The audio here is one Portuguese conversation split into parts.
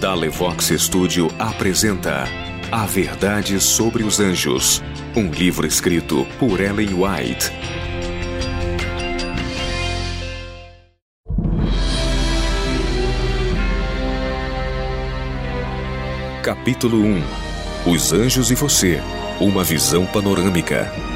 Dalevox Studio apresenta A Verdade sobre os Anjos, um livro escrito por Ellen White. Capítulo 1 Os Anjos e Você Uma Visão Panorâmica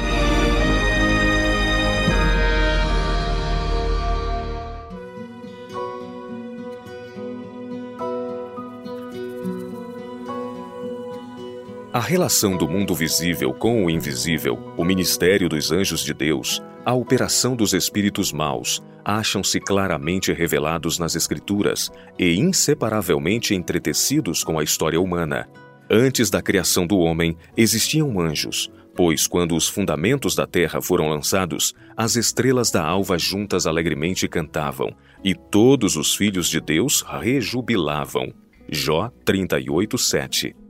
A relação do mundo visível com o invisível, o ministério dos anjos de Deus, a operação dos espíritos maus, acham-se claramente revelados nas Escrituras e inseparavelmente entretecidos com a história humana. Antes da criação do homem, existiam anjos, pois quando os fundamentos da terra foram lançados, as estrelas da alva juntas alegremente cantavam, e todos os filhos de Deus rejubilavam. Jó 38, 7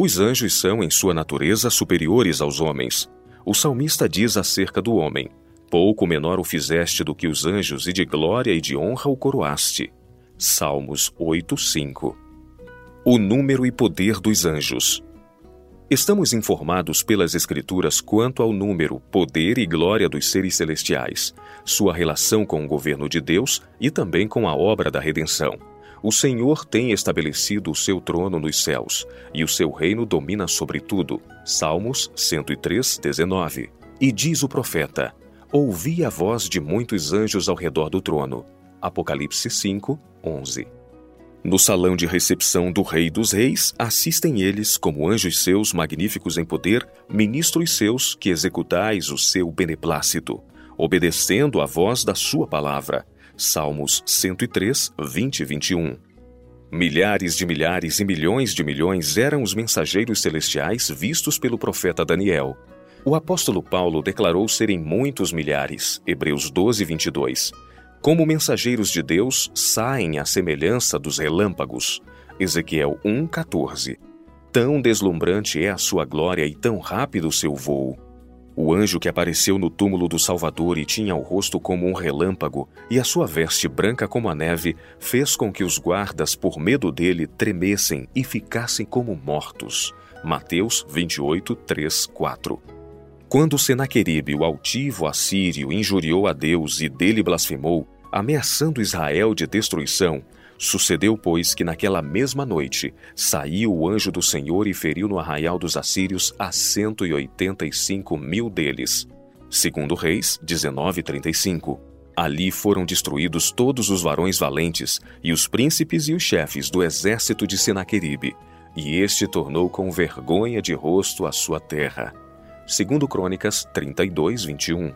os anjos são, em sua natureza, superiores aos homens. O salmista diz acerca do homem: Pouco menor o fizeste do que os anjos, e de glória e de honra o coroaste. Salmos 8, 5. O número e poder dos anjos. Estamos informados pelas Escrituras quanto ao número, poder e glória dos seres celestiais, sua relação com o governo de Deus e também com a obra da redenção. O Senhor tem estabelecido o seu trono nos céus, e o seu reino domina sobre tudo. Salmos 103, 19. E diz o profeta: Ouvi a voz de muitos anjos ao redor do trono. Apocalipse 5, 11. No salão de recepção do Rei dos Reis, assistem eles, como anjos seus magníficos em poder, ministros seus que executais o seu beneplácito, obedecendo à voz da sua palavra Salmos 103, 20 e 21. Milhares de milhares e milhões de milhões eram os mensageiros celestiais vistos pelo profeta Daniel. O apóstolo Paulo declarou serem muitos milhares, Hebreus 12, 22. Como mensageiros de Deus, saem à semelhança dos relâmpagos, Ezequiel 1, 14. Tão deslumbrante é a sua glória e tão rápido o seu voo. O anjo que apareceu no túmulo do Salvador e tinha o rosto como um relâmpago e a sua veste branca como a neve, fez com que os guardas, por medo dele, tremessem e ficassem como mortos. Mateus 28, 3, 4. Quando Senaqueribe, o altivo assírio, injuriou a Deus e dele blasfemou, ameaçando Israel de destruição, Sucedeu, pois, que naquela mesma noite saiu o anjo do Senhor e feriu no arraial dos assírios a cento e oitenta e cinco mil deles. Segundo Reis 19:35. Ali foram destruídos todos os varões valentes e os príncipes e os chefes do exército de Senaqueribe, e este tornou com vergonha de rosto a sua terra. Segundo Crônicas 32:21.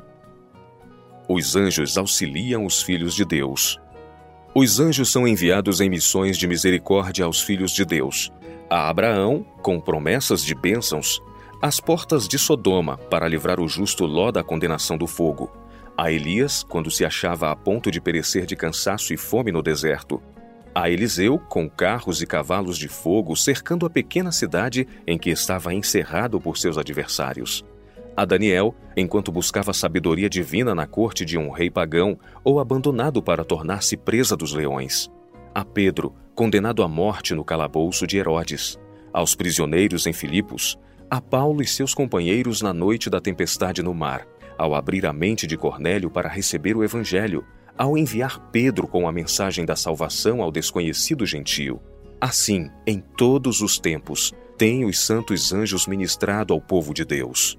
Os anjos auxiliam os filhos de Deus. Os anjos são enviados em missões de misericórdia aos filhos de Deus. A Abraão, com promessas de bênçãos, às portas de Sodoma para livrar o justo Ló da condenação do fogo. A Elias, quando se achava a ponto de perecer de cansaço e fome no deserto. A Eliseu, com carros e cavalos de fogo cercando a pequena cidade em que estava encerrado por seus adversários a Daniel enquanto buscava sabedoria divina na corte de um rei pagão ou abandonado para tornar-se presa dos leões. A Pedro, condenado à morte no calabouço de Herodes. Aos prisioneiros em Filipos. A Paulo e seus companheiros na noite da tempestade no mar, ao abrir a mente de Cornélio para receber o evangelho, ao enviar Pedro com a mensagem da salvação ao desconhecido gentio. Assim, em todos os tempos, têm os santos anjos ministrado ao povo de Deus.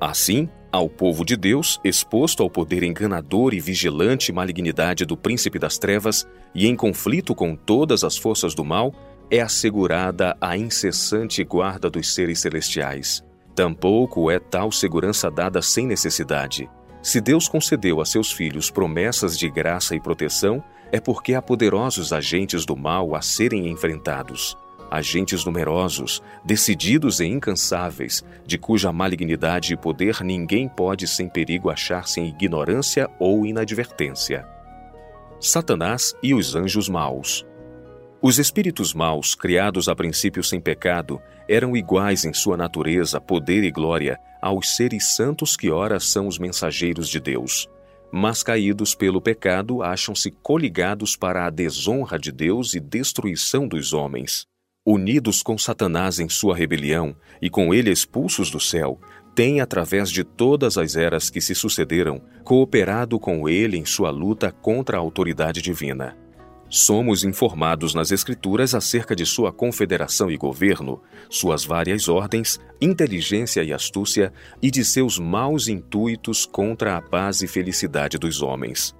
Assim, ao povo de Deus, exposto ao poder enganador e vigilante malignidade do príncipe das trevas e em conflito com todas as forças do mal, é assegurada a incessante guarda dos seres celestiais. Tampouco é tal segurança dada sem necessidade. Se Deus concedeu a seus filhos promessas de graça e proteção, é porque há poderosos agentes do mal a serem enfrentados agentes numerosos, decididos e incansáveis, de cuja malignidade e poder ninguém pode sem perigo achar-se em ignorância ou inadvertência. Satanás e os anjos maus. Os espíritos maus, criados a princípio sem pecado, eram iguais em sua natureza, poder e glória aos seres santos que ora são os mensageiros de Deus. mas caídos pelo pecado, acham-se coligados para a desonra de Deus e destruição dos homens. Unidos com Satanás em sua rebelião e com ele expulsos do céu, têm, através de todas as eras que se sucederam, cooperado com ele em sua luta contra a autoridade divina. Somos informados nas Escrituras acerca de sua confederação e governo, suas várias ordens, inteligência e astúcia e de seus maus intuitos contra a paz e felicidade dos homens.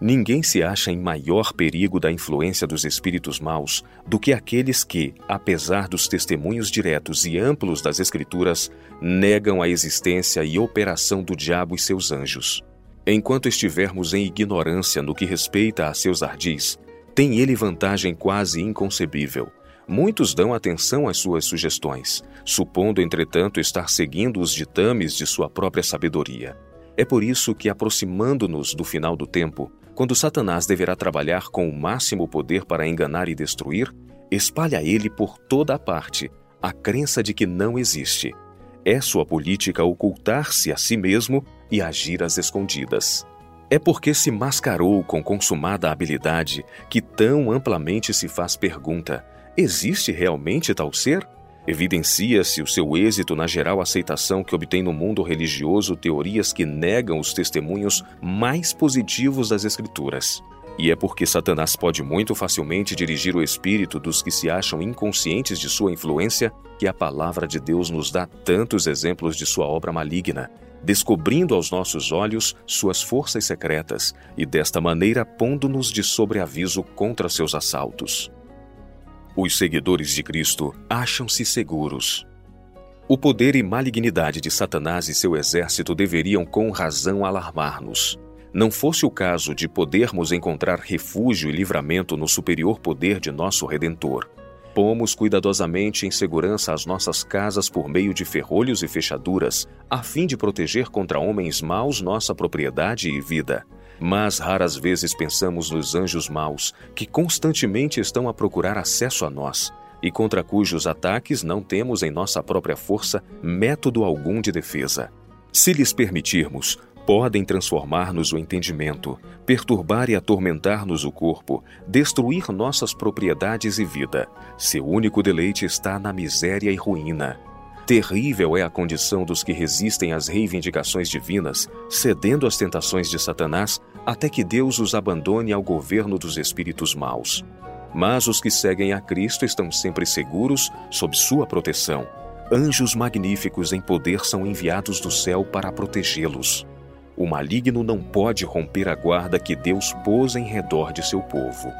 Ninguém se acha em maior perigo da influência dos espíritos maus do que aqueles que, apesar dos testemunhos diretos e amplos das Escrituras, negam a existência e operação do diabo e seus anjos. Enquanto estivermos em ignorância no que respeita a seus ardis, tem ele vantagem quase inconcebível. Muitos dão atenção às suas sugestões, supondo, entretanto, estar seguindo os ditames de sua própria sabedoria. É por isso que, aproximando-nos do final do tempo, quando Satanás deverá trabalhar com o máximo poder para enganar e destruir, espalha ele por toda a parte a crença de que não existe. É sua política ocultar-se a si mesmo e agir às escondidas. É porque se mascarou com consumada habilidade que tão amplamente se faz pergunta: existe realmente tal ser? Evidencia-se o seu êxito na geral aceitação que obtém no mundo religioso teorias que negam os testemunhos mais positivos das Escrituras. E é porque Satanás pode muito facilmente dirigir o espírito dos que se acham inconscientes de sua influência que a palavra de Deus nos dá tantos exemplos de sua obra maligna, descobrindo aos nossos olhos suas forças secretas e desta maneira pondo-nos de sobreaviso contra seus assaltos. Os seguidores de Cristo acham-se seguros. O poder e malignidade de Satanás e seu exército deveriam com razão alarmar-nos. Não fosse o caso de podermos encontrar refúgio e livramento no superior poder de nosso Redentor Pomos cuidadosamente em segurança as nossas casas por meio de ferrolhos e fechaduras, a fim de proteger contra homens maus nossa propriedade e vida. Mas raras vezes pensamos nos anjos maus, que constantemente estão a procurar acesso a nós, e contra cujos ataques não temos em nossa própria força método algum de defesa. Se lhes permitirmos, podem transformar-nos o entendimento, perturbar e atormentar-nos o corpo, destruir nossas propriedades e vida. Seu único deleite está na miséria e ruína. Terrível é a condição dos que resistem às reivindicações divinas, cedendo às tentações de Satanás, até que Deus os abandone ao governo dos espíritos maus. Mas os que seguem a Cristo estão sempre seguros sob sua proteção. Anjos magníficos em poder são enviados do céu para protegê-los. O maligno não pode romper a guarda que Deus pôs em redor de seu povo.